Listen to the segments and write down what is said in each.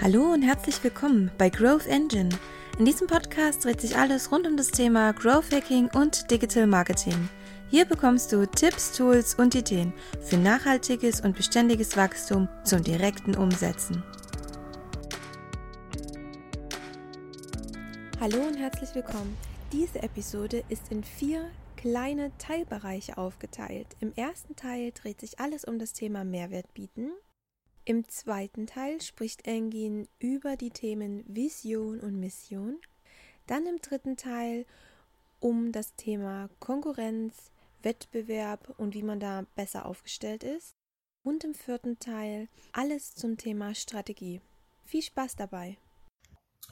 Hallo und herzlich willkommen bei Growth Engine. In diesem Podcast dreht sich alles rund um das Thema Growth Hacking und Digital Marketing. Hier bekommst du Tipps, Tools und Ideen für nachhaltiges und beständiges Wachstum zum direkten Umsetzen. Hallo und herzlich willkommen. Diese Episode ist in vier kleine Teilbereiche aufgeteilt. Im ersten Teil dreht sich alles um das Thema Mehrwert bieten. Im zweiten Teil spricht Engin über die Themen Vision und Mission. Dann im dritten Teil um das Thema Konkurrenz, Wettbewerb und wie man da besser aufgestellt ist. Und im vierten Teil alles zum Thema Strategie. Viel Spaß dabei!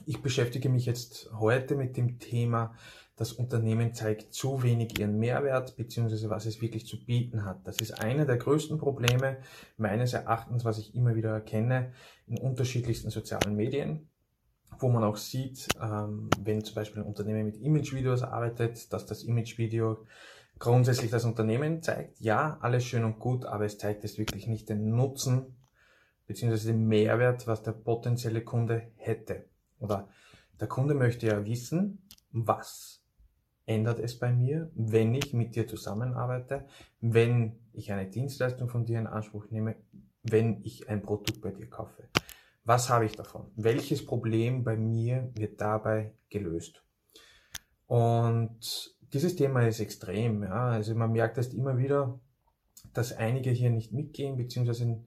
Ich beschäftige mich jetzt heute mit dem Thema, das Unternehmen zeigt zu wenig ihren Mehrwert bzw. was es wirklich zu bieten hat. Das ist einer der größten Probleme meines Erachtens, was ich immer wieder erkenne in unterschiedlichsten sozialen Medien, wo man auch sieht, ähm, wenn zum Beispiel ein Unternehmen mit Imagevideos arbeitet, dass das Imagevideo grundsätzlich das Unternehmen zeigt. Ja, alles schön und gut, aber es zeigt es wirklich nicht den Nutzen bzw. den Mehrwert, was der potenzielle Kunde hätte. Oder der Kunde möchte ja wissen, was ändert es bei mir, wenn ich mit dir zusammenarbeite, wenn ich eine Dienstleistung von dir in Anspruch nehme, wenn ich ein Produkt bei dir kaufe. Was habe ich davon? Welches Problem bei mir wird dabei gelöst? Und dieses Thema ist extrem. Ja? Also man merkt erst immer wieder, dass einige hier nicht mitgehen, beziehungsweise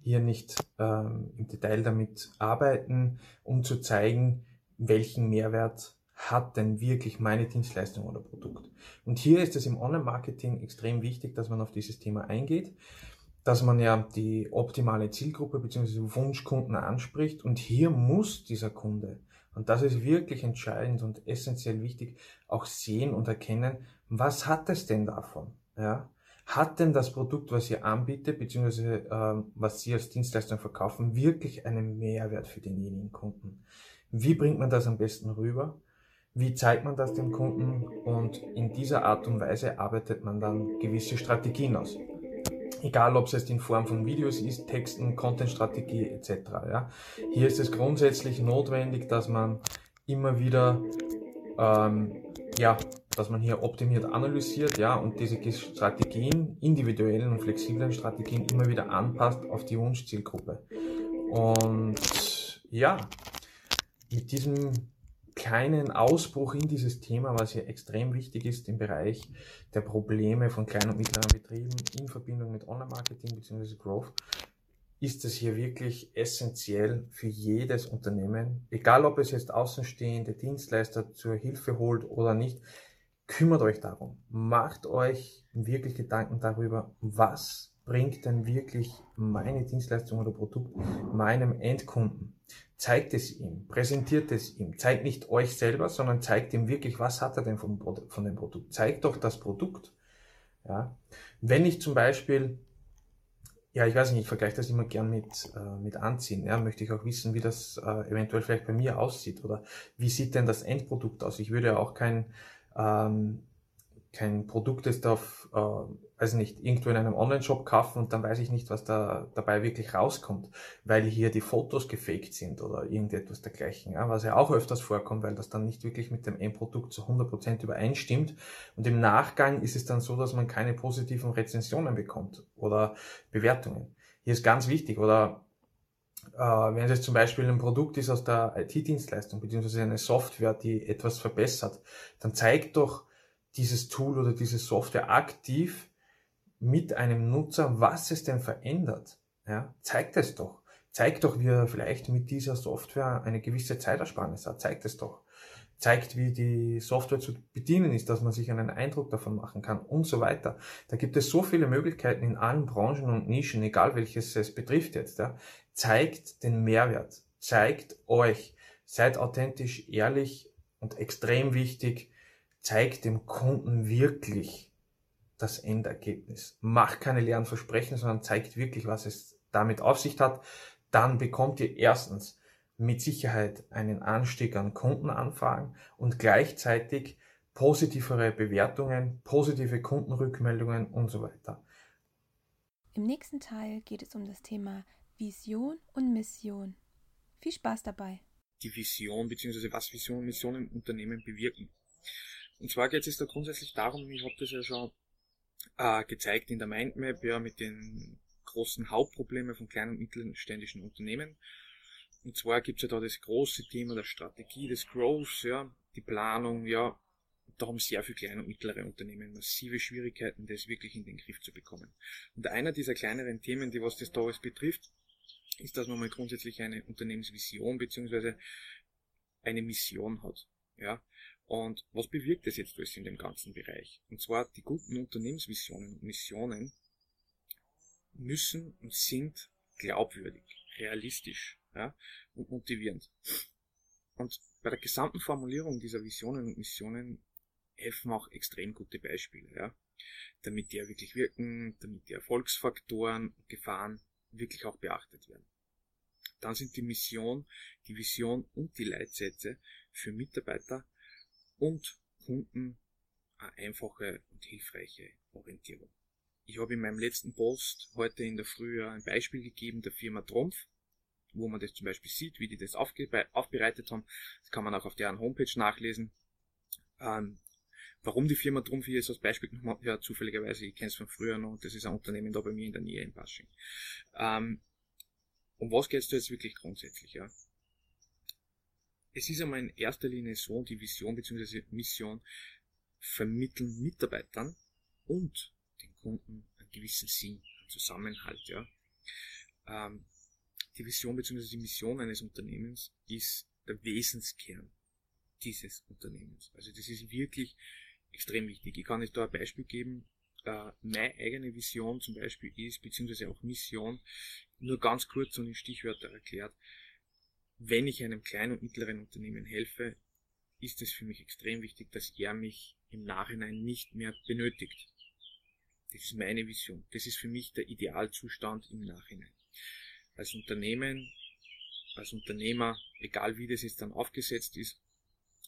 hier nicht ähm, im Detail damit arbeiten, um zu zeigen, welchen Mehrwert hat denn wirklich meine Dienstleistung oder Produkt. Und hier ist es im Online-Marketing extrem wichtig, dass man auf dieses Thema eingeht, dass man ja die optimale Zielgruppe bzw. Wunschkunden anspricht und hier muss dieser Kunde, und das ist wirklich entscheidend und essentiell wichtig, auch sehen und erkennen, was hat es denn davon? Ja? Hat denn das Produkt, was ihr anbietet, beziehungsweise äh, was Sie als Dienstleistung verkaufen, wirklich einen Mehrwert für denjenigen Kunden? Wie bringt man das am besten rüber? Wie zeigt man das dem Kunden? Und in dieser Art und Weise arbeitet man dann gewisse Strategien aus. Egal, ob es jetzt in Form von Videos ist, Texten, Content-Strategie etc. Ja. Hier ist es grundsätzlich notwendig, dass man immer wieder ähm, ja, dass man hier optimiert analysiert, ja, und diese Strategien, individuellen und flexiblen Strategien immer wieder anpasst auf die Wunschzielgruppe. Und ja, mit diesem kleinen Ausbruch in dieses Thema, was hier extrem wichtig ist im Bereich der Probleme von kleinen und mittleren Betrieben in Verbindung mit Online-Marketing bzw. Growth, ist es hier wirklich essentiell für jedes Unternehmen, egal ob es jetzt außenstehende Dienstleister zur Hilfe holt oder nicht, kümmert euch darum. Macht euch wirklich Gedanken darüber, was bringt denn wirklich meine Dienstleistung oder Produkt meinem Endkunden. Zeigt es ihm, präsentiert es ihm, zeigt nicht euch selber, sondern zeigt ihm wirklich, was hat er denn von, von dem Produkt. Zeigt doch das Produkt. Ja. Wenn ich zum Beispiel, ja, ich weiß nicht, ich vergleiche das immer gern mit, äh, mit Anziehen, ja, möchte ich auch wissen, wie das äh, eventuell vielleicht bei mir aussieht oder wie sieht denn das Endprodukt aus. Ich würde ja auch kein ähm, kein Produkt ist auf, äh, weiß nicht, irgendwo in einem Online-Shop kaufen und dann weiß ich nicht, was da dabei wirklich rauskommt, weil hier die Fotos gefaked sind oder irgendetwas dergleichen, ja, was ja auch öfters vorkommt, weil das dann nicht wirklich mit dem Endprodukt zu 100% übereinstimmt und im Nachgang ist es dann so, dass man keine positiven Rezensionen bekommt oder Bewertungen. Hier ist ganz wichtig oder äh, wenn es jetzt zum Beispiel ein Produkt ist aus der IT-Dienstleistung, beziehungsweise eine Software, die etwas verbessert, dann zeigt doch dieses Tool oder diese Software aktiv mit einem Nutzer, was es denn verändert. Ja, zeigt es doch. Zeigt doch, wie er vielleicht mit dieser Software eine gewisse Zeitersparnis hat. Zeigt es doch. Zeigt, wie die Software zu bedienen ist, dass man sich einen Eindruck davon machen kann und so weiter. Da gibt es so viele Möglichkeiten in allen Branchen und Nischen, egal welches es betrifft jetzt. Ja. Zeigt den Mehrwert. Zeigt euch. Seid authentisch, ehrlich und extrem wichtig zeig dem Kunden wirklich das Endergebnis. Macht keine leeren Versprechen, sondern zeigt wirklich, was es damit auf sich hat. Dann bekommt ihr erstens mit Sicherheit einen Anstieg an Kundenanfragen und gleichzeitig positivere Bewertungen, positive Kundenrückmeldungen und so weiter. Im nächsten Teil geht es um das Thema Vision und Mission. Viel Spaß dabei. Die Vision bzw. was Vision und Mission im Unternehmen bewirken. Und zwar geht es da grundsätzlich darum, ich habe das ja schon äh, gezeigt in der Mindmap, ja, mit den großen Hauptproblemen von kleinen und mittelständischen Unternehmen. Und zwar gibt es ja da das große Thema der Strategie des Growths, ja, die Planung, ja, da haben sehr viele kleine und mittlere Unternehmen massive Schwierigkeiten, das wirklich in den Griff zu bekommen. Und einer dieser kleineren Themen, die was das da alles betrifft, ist, dass man mal grundsätzlich eine Unternehmensvision bzw. eine Mission hat. Ja? Und was bewirkt das jetzt alles in dem ganzen Bereich? Und zwar die guten Unternehmensvisionen und Missionen müssen und sind glaubwürdig, realistisch ja, und motivierend. Und bei der gesamten Formulierung dieser Visionen und Missionen helfen auch extrem gute Beispiele, ja, damit die ja wirklich wirken, damit die Erfolgsfaktoren, Gefahren wirklich auch beachtet werden. Dann sind die Mission, die Vision und die Leitsätze für Mitarbeiter und Kunden eine einfache und hilfreiche Orientierung. Ich habe in meinem letzten Post heute in der Früh ein Beispiel gegeben der Firma Trumpf, wo man das zum Beispiel sieht, wie die das aufbereitet haben. Das kann man auch auf deren Homepage nachlesen. Ähm, warum die Firma Trumpf hier ist als Beispiel ja, zufälligerweise, ich kenne es von früher noch, das ist ein Unternehmen da bei mir in der Nähe in Pasching. Ähm, um was geht es da jetzt wirklich grundsätzlich? Ja? Es ist einmal in erster Linie so, die Vision bzw. Mission vermitteln Mitarbeitern und den Kunden einen gewissen Sinn, einen Zusammenhalt. Ja? Ähm, die Vision bzw. die Mission eines Unternehmens ist der Wesenskern dieses Unternehmens. Also das ist wirklich extrem wichtig. Ich kann jetzt da ein Beispiel geben. Äh, meine eigene Vision zum Beispiel ist, beziehungsweise auch Mission, nur ganz kurz und in Stichwörter erklärt, wenn ich einem kleinen und mittleren Unternehmen helfe, ist es für mich extrem wichtig, dass er mich im Nachhinein nicht mehr benötigt. Das ist meine Vision. Das ist für mich der Idealzustand im Nachhinein als Unternehmen, als Unternehmer, egal wie das jetzt dann aufgesetzt ist,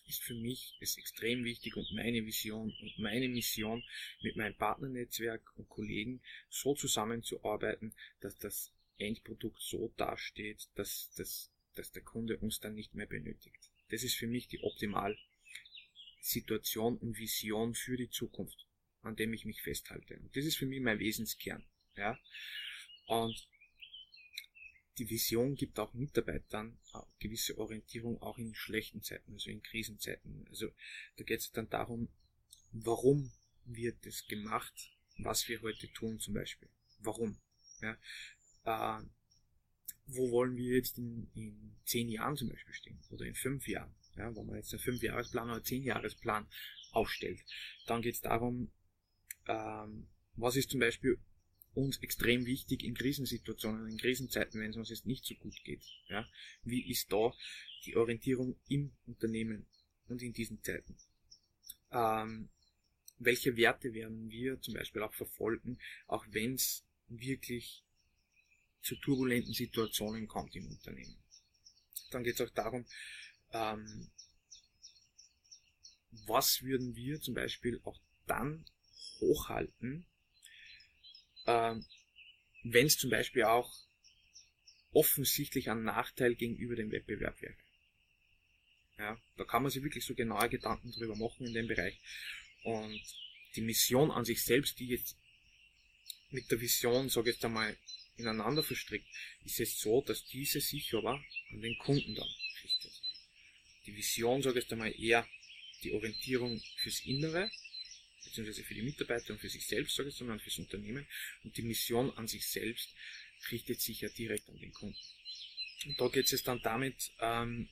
ist für mich es extrem wichtig und meine Vision und meine Mission mit meinem Partnernetzwerk und Kollegen so zusammenzuarbeiten, dass das Endprodukt so dasteht, dass, dass, dass der Kunde uns dann nicht mehr benötigt. Das ist für mich die optimal Situation und Vision für die Zukunft, an dem ich mich festhalte. Und das ist für mich mein Wesenskern. Ja? Und die Vision gibt auch Mitarbeitern gewisse Orientierung auch in schlechten Zeiten, also in Krisenzeiten. Also da geht es dann darum, warum wird es gemacht, was wir heute tun zum Beispiel. Warum? Ja, äh, wo wollen wir jetzt in, in zehn Jahren zum Beispiel stehen oder in fünf Jahren? Ja, wenn man jetzt einen Fünfjahresplan oder Zehnjahresplan aufstellt, dann geht es darum, ähm, was ist zum Beispiel uns extrem wichtig in Krisensituationen, in Krisenzeiten, wenn es uns jetzt nicht so gut geht. Ja? Wie ist da die Orientierung im Unternehmen und in diesen Zeiten? Ähm, welche Werte werden wir zum Beispiel auch verfolgen, auch wenn es wirklich zu turbulenten Situationen kommt im Unternehmen? Dann geht es auch darum, ähm, was würden wir zum Beispiel auch dann hochhalten, ähm, wenn es zum Beispiel auch offensichtlich ein Nachteil gegenüber dem Wettbewerb wäre. Ja, da kann man sich wirklich so genaue Gedanken drüber machen in dem Bereich. Und die Mission an sich selbst, die jetzt mit der Vision, sage ich jetzt einmal, ineinander verstrickt, ist es so, dass diese sich aber an den Kunden dann richtet. Die Vision, sage ich einmal, eher die Orientierung fürs Innere beziehungsweise für die Mitarbeiter und für sich selbst, sage ich, sondern fürs Unternehmen. Und die Mission an sich selbst richtet sich ja direkt an den Kunden. Und da geht es dann damit, ähm,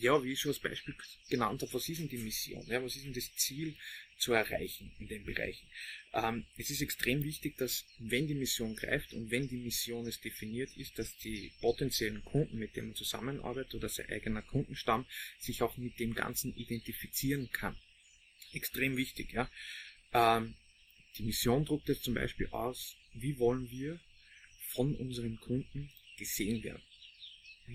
ja, wie ich schon als Beispiel genannt habe, was ist denn die Mission? Ja, was ist denn das Ziel zu erreichen in den Bereichen? Ähm, es ist extrem wichtig, dass wenn die Mission greift und wenn die Mission es definiert ist, dass die potenziellen Kunden, mit denen man zusammenarbeitet oder sein eigener Kundenstamm sich auch mit dem Ganzen identifizieren kann. Extrem wichtig, ja. Ähm, die Mission druckt jetzt zum Beispiel aus, wie wollen wir von unseren Kunden gesehen werden?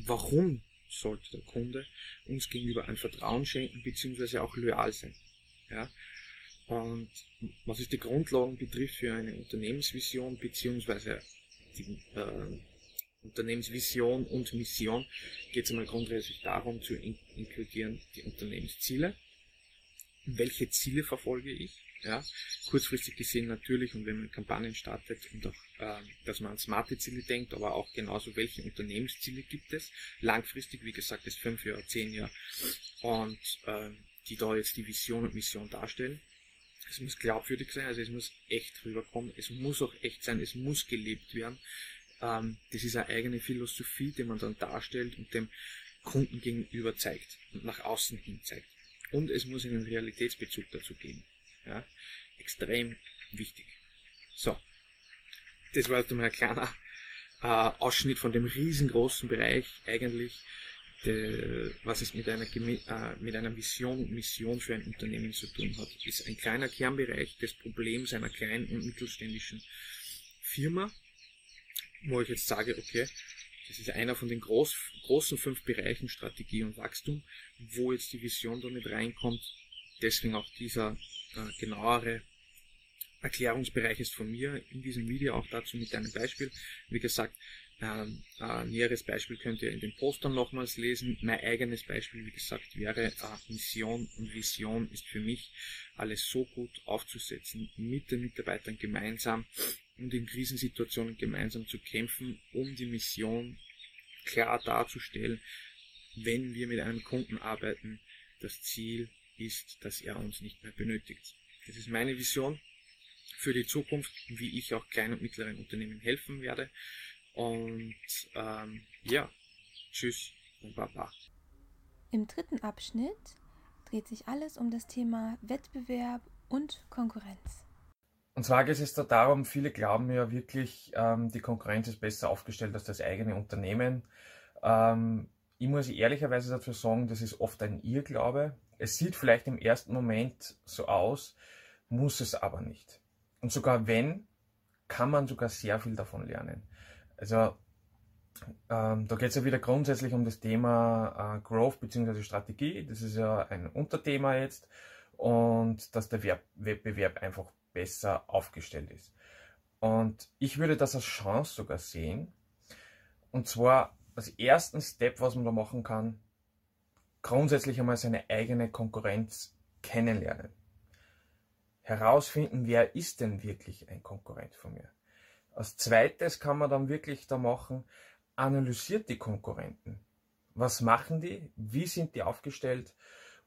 Warum sollte der Kunde uns gegenüber ein Vertrauen schenken bzw. auch loyal sein. Ja? Und was es die Grundlagen betrifft für eine Unternehmensvision bzw. die äh, Unternehmensvision und Mission geht es einmal grundsätzlich darum zu in inkludieren die Unternehmensziele. Welche Ziele verfolge ich? Ja, kurzfristig gesehen natürlich und wenn man Kampagnen startet und auch, äh, dass man an smarte Ziele denkt, aber auch genauso, welche Unternehmensziele gibt es. Langfristig, wie gesagt, ist fünf Jahre, zehn Jahre und äh, die da jetzt die Vision und Mission darstellen. Es muss glaubwürdig sein, also es muss echt rüberkommen, es muss auch echt sein, es muss gelebt werden. Ähm, das ist eine eigene Philosophie, die man dann darstellt und dem Kunden gegenüber zeigt und nach außen hin zeigt. Und es muss einen Realitätsbezug dazu geben. Ja? Extrem wichtig. So, das war jetzt mal ein kleiner äh, Ausschnitt von dem riesengroßen Bereich eigentlich, de, was es mit einer, äh, mit einer Vision Mission für ein Unternehmen zu tun hat. Ist ein kleiner Kernbereich des Problems einer kleinen und mittelständischen Firma, wo ich jetzt sage, okay, das ist einer von den groß, großen fünf Bereichen Strategie und Wachstum, wo jetzt die Vision da mit reinkommt. Deswegen auch dieser äh, genauere Erklärungsbereich ist von mir in diesem Video auch dazu mit einem Beispiel. Wie gesagt, ähm, ein näheres Beispiel könnt ihr in den Postern nochmals lesen. Mein eigenes Beispiel, wie gesagt, wäre äh, Mission und Vision ist für mich alles so gut aufzusetzen, mit den Mitarbeitern gemeinsam und in Krisensituationen gemeinsam zu kämpfen, um die Mission klar darzustellen, wenn wir mit einem Kunden arbeiten, das Ziel ist, dass er uns nicht mehr benötigt. Das ist meine Vision für die Zukunft, wie ich auch kleinen und mittleren Unternehmen helfen werde. Und ähm, ja, tschüss und baba. Im dritten Abschnitt dreht sich alles um das Thema Wettbewerb und Konkurrenz. Und zwar geht es da darum, viele glauben ja wirklich, ähm, die Konkurrenz ist besser aufgestellt als das eigene Unternehmen. Ähm, ich muss ehrlicherweise dazu sagen, das ist oft ein Irrglaube. Es sieht vielleicht im ersten Moment so aus, muss es aber nicht. Und sogar wenn, kann man sogar sehr viel davon lernen. Also ähm, da geht es ja wieder grundsätzlich um das Thema äh, Growth bzw. Strategie. Das ist ja ein Unterthema jetzt. Und dass der Wettbewerb einfach besser aufgestellt ist. Und ich würde das als Chance sogar sehen. Und zwar als ersten Step, was man da machen kann, grundsätzlich einmal seine eigene Konkurrenz kennenlernen. Herausfinden, wer ist denn wirklich ein Konkurrent von mir. Als zweites kann man dann wirklich da machen, analysiert die Konkurrenten. Was machen die? Wie sind die aufgestellt?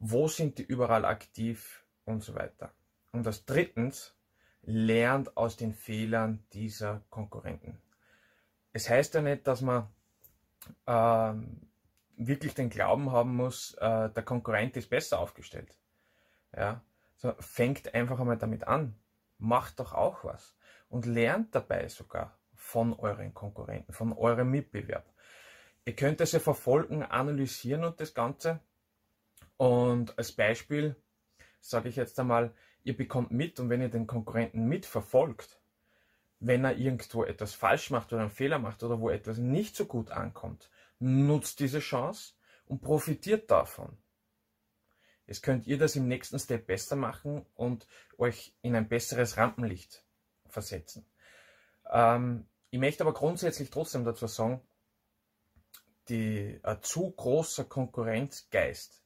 Wo sind die überall aktiv? Und so weiter. Und als drittens, lernt aus den Fehlern dieser Konkurrenten. Es heißt ja nicht, dass man ähm, wirklich den Glauben haben muss, äh, der Konkurrent ist besser aufgestellt. Ja, so fängt einfach einmal damit an. Macht doch auch was und lernt dabei sogar von euren Konkurrenten, von eurem Mitbewerb. Ihr könnt das ja verfolgen, analysieren und das Ganze. Und als Beispiel sage ich jetzt einmal, ihr bekommt mit und wenn ihr den Konkurrenten mitverfolgt, wenn er irgendwo etwas falsch macht oder einen Fehler macht oder wo etwas nicht so gut ankommt, nutzt diese Chance und profitiert davon. Jetzt könnt ihr das im nächsten Step besser machen und euch in ein besseres Rampenlicht versetzen. Ähm, ich möchte aber grundsätzlich trotzdem dazu sagen, die, ein zu großer Konkurrenzgeist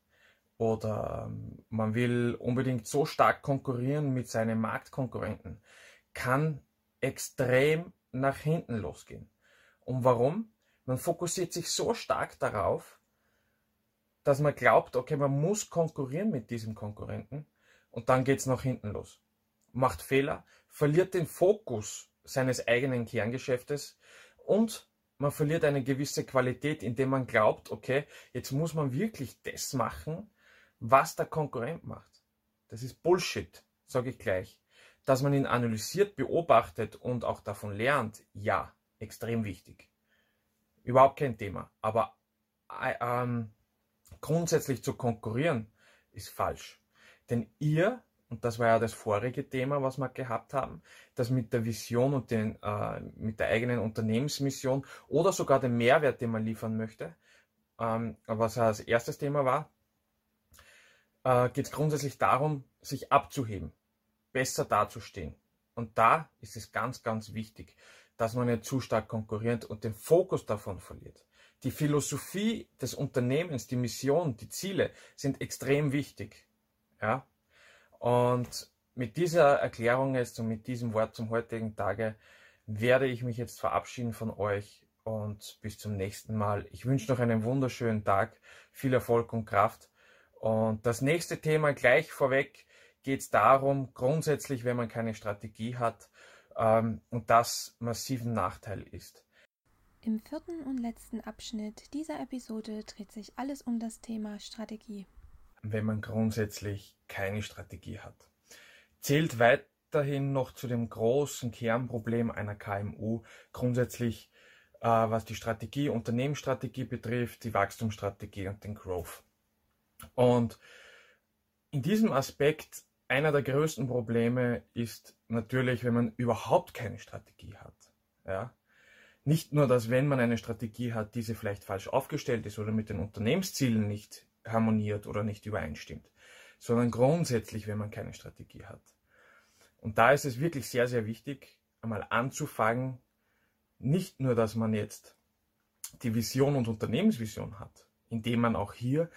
oder ähm, man will unbedingt so stark konkurrieren mit seinen Marktkonkurrenten, kann extrem nach hinten losgehen. Und warum? Man fokussiert sich so stark darauf, dass man glaubt, okay, man muss konkurrieren mit diesem Konkurrenten und dann geht es nach hinten los. Macht Fehler, verliert den Fokus seines eigenen Kerngeschäftes und man verliert eine gewisse Qualität, indem man glaubt, okay, jetzt muss man wirklich das machen, was der Konkurrent macht. Das ist Bullshit, sage ich gleich. Dass man ihn analysiert, beobachtet und auch davon lernt, ja, extrem wichtig. Überhaupt kein Thema. Aber äh, ähm, grundsätzlich zu konkurrieren ist falsch. Denn ihr, und das war ja das vorige Thema, was wir gehabt haben, das mit der Vision und den, äh, mit der eigenen Unternehmensmission oder sogar den Mehrwert, den man liefern möchte, ähm, was als erstes Thema war, äh, geht es grundsätzlich darum, sich abzuheben, besser dazustehen. Und da ist es ganz, ganz wichtig, dass man nicht zu stark konkurriert und den Fokus davon verliert. Die Philosophie des Unternehmens, die Mission, die Ziele sind extrem wichtig. Ja? Und mit dieser Erklärung jetzt und mit diesem Wort zum heutigen Tage werde ich mich jetzt verabschieden von euch und bis zum nächsten Mal. Ich wünsche noch einen wunderschönen Tag, viel Erfolg und Kraft. Und das nächste Thema gleich vorweg geht es darum, grundsätzlich, wenn man keine Strategie hat ähm, und das massiven Nachteil ist. Im vierten und letzten Abschnitt dieser Episode dreht sich alles um das Thema Strategie. Wenn man grundsätzlich keine Strategie hat. Zählt weiterhin noch zu dem großen Kernproblem einer KMU grundsätzlich, äh, was die Strategie, Unternehmensstrategie betrifft, die Wachstumsstrategie und den Growth. Und in diesem Aspekt einer der größten Probleme ist natürlich, wenn man überhaupt keine Strategie hat. Ja? Nicht nur, dass wenn man eine Strategie hat, diese vielleicht falsch aufgestellt ist oder mit den Unternehmenszielen nicht harmoniert oder nicht übereinstimmt, sondern grundsätzlich, wenn man keine Strategie hat. Und da ist es wirklich sehr, sehr wichtig, einmal anzufangen, nicht nur, dass man jetzt die Vision und Unternehmensvision hat, indem man auch hier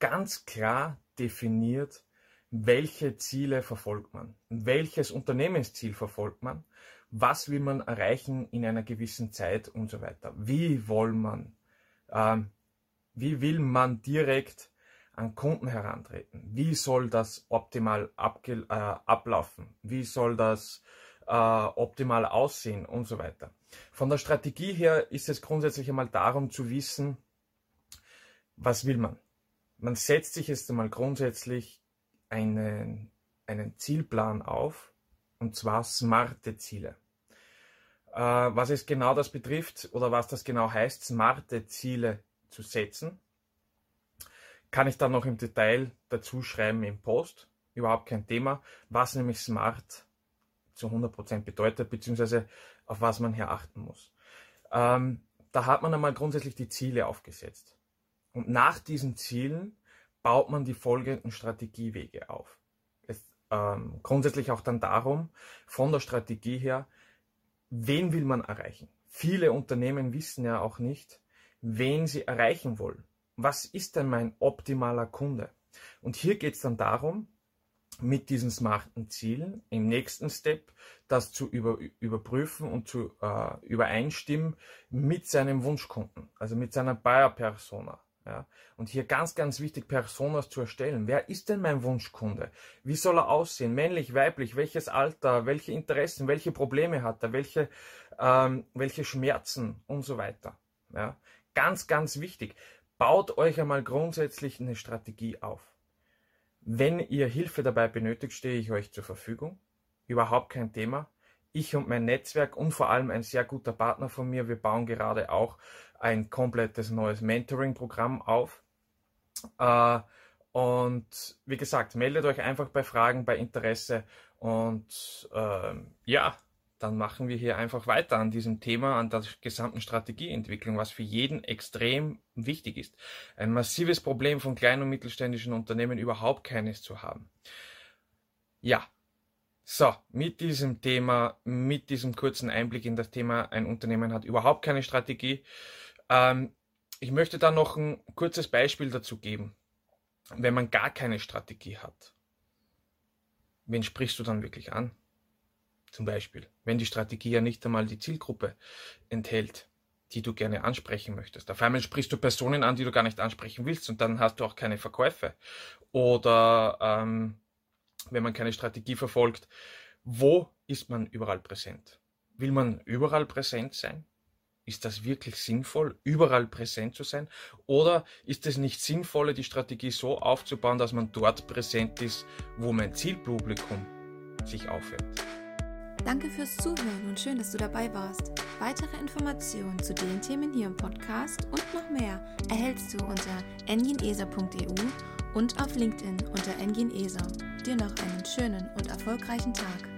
ganz klar definiert, welche Ziele verfolgt man, welches Unternehmensziel verfolgt man, was will man erreichen in einer gewissen Zeit und so weiter. Wie will man, ähm, wie will man direkt an Kunden herantreten? Wie soll das optimal äh, ablaufen? Wie soll das äh, optimal aussehen und so weiter? Von der Strategie her ist es grundsätzlich einmal darum zu wissen, was will man? Man setzt sich jetzt einmal grundsätzlich einen, einen Zielplan auf, und zwar smarte Ziele. Äh, was es genau das betrifft oder was das genau heißt, smarte Ziele zu setzen, kann ich dann noch im Detail dazu schreiben im Post. Überhaupt kein Thema, was nämlich smart zu 100% bedeutet, beziehungsweise auf was man hier achten muss. Ähm, da hat man einmal grundsätzlich die Ziele aufgesetzt. Und nach diesen Zielen baut man die folgenden Strategiewege auf. Es, ähm, grundsätzlich auch dann darum, von der Strategie her, wen will man erreichen? Viele Unternehmen wissen ja auch nicht, wen sie erreichen wollen. Was ist denn mein optimaler Kunde? Und hier geht es dann darum, mit diesen smarten Zielen im nächsten Step das zu über, überprüfen und zu äh, übereinstimmen mit seinem Wunschkunden, also mit seiner Buyer-Persona. Ja? Und hier ganz, ganz wichtig, Personas zu erstellen. Wer ist denn mein Wunschkunde? Wie soll er aussehen? Männlich, weiblich? Welches Alter? Welche Interessen? Welche Probleme hat er? Welche, ähm, welche Schmerzen? Und so weiter. Ja? Ganz, ganz wichtig. Baut euch einmal grundsätzlich eine Strategie auf. Wenn ihr Hilfe dabei benötigt, stehe ich euch zur Verfügung. Überhaupt kein Thema. Ich und mein Netzwerk und vor allem ein sehr guter Partner von mir, wir bauen gerade auch ein komplettes neues Mentoring-Programm auf. Äh, und wie gesagt, meldet euch einfach bei Fragen, bei Interesse und äh, ja, dann machen wir hier einfach weiter an diesem Thema, an der gesamten Strategieentwicklung, was für jeden extrem wichtig ist. Ein massives Problem von kleinen und mittelständischen Unternehmen überhaupt keines zu haben. Ja, so, mit diesem Thema, mit diesem kurzen Einblick in das Thema, ein Unternehmen hat überhaupt keine Strategie, ähm, ich möchte da noch ein kurzes Beispiel dazu geben. Wenn man gar keine Strategie hat, wen sprichst du dann wirklich an? Zum Beispiel, wenn die Strategie ja nicht einmal die Zielgruppe enthält, die du gerne ansprechen möchtest. Auf einmal sprichst du Personen an, die du gar nicht ansprechen willst und dann hast du auch keine Verkäufe. Oder ähm, wenn man keine Strategie verfolgt, wo ist man überall präsent? Will man überall präsent sein? Ist das wirklich sinnvoll, überall präsent zu sein? Oder ist es nicht sinnvoller, die Strategie so aufzubauen, dass man dort präsent ist, wo mein Zielpublikum sich aufhält? Danke fürs Zuhören und schön, dass du dabei warst. Weitere Informationen zu den Themen hier im Podcast und noch mehr erhältst du unter enginesa.eu und auf LinkedIn unter enginesa. Dir noch einen schönen und erfolgreichen Tag.